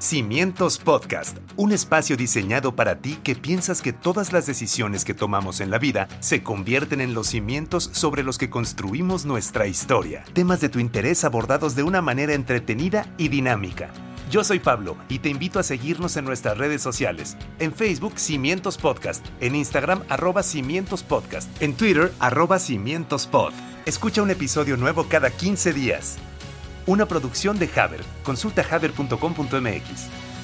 Cimientos Podcast, un espacio diseñado para ti que piensas que todas las decisiones que tomamos en la vida se convierten en los cimientos sobre los que construimos nuestra historia. Temas de tu interés abordados de una manera entretenida y dinámica. Yo soy Pablo y te invito a seguirnos en nuestras redes sociales. En Facebook, Cimientos Podcast. En Instagram, arroba Cimientos Podcast. En Twitter, arroba Cimientos Pod. Escucha un episodio nuevo cada 15 días. Una producción de Haber. Consulta haber.com.mx.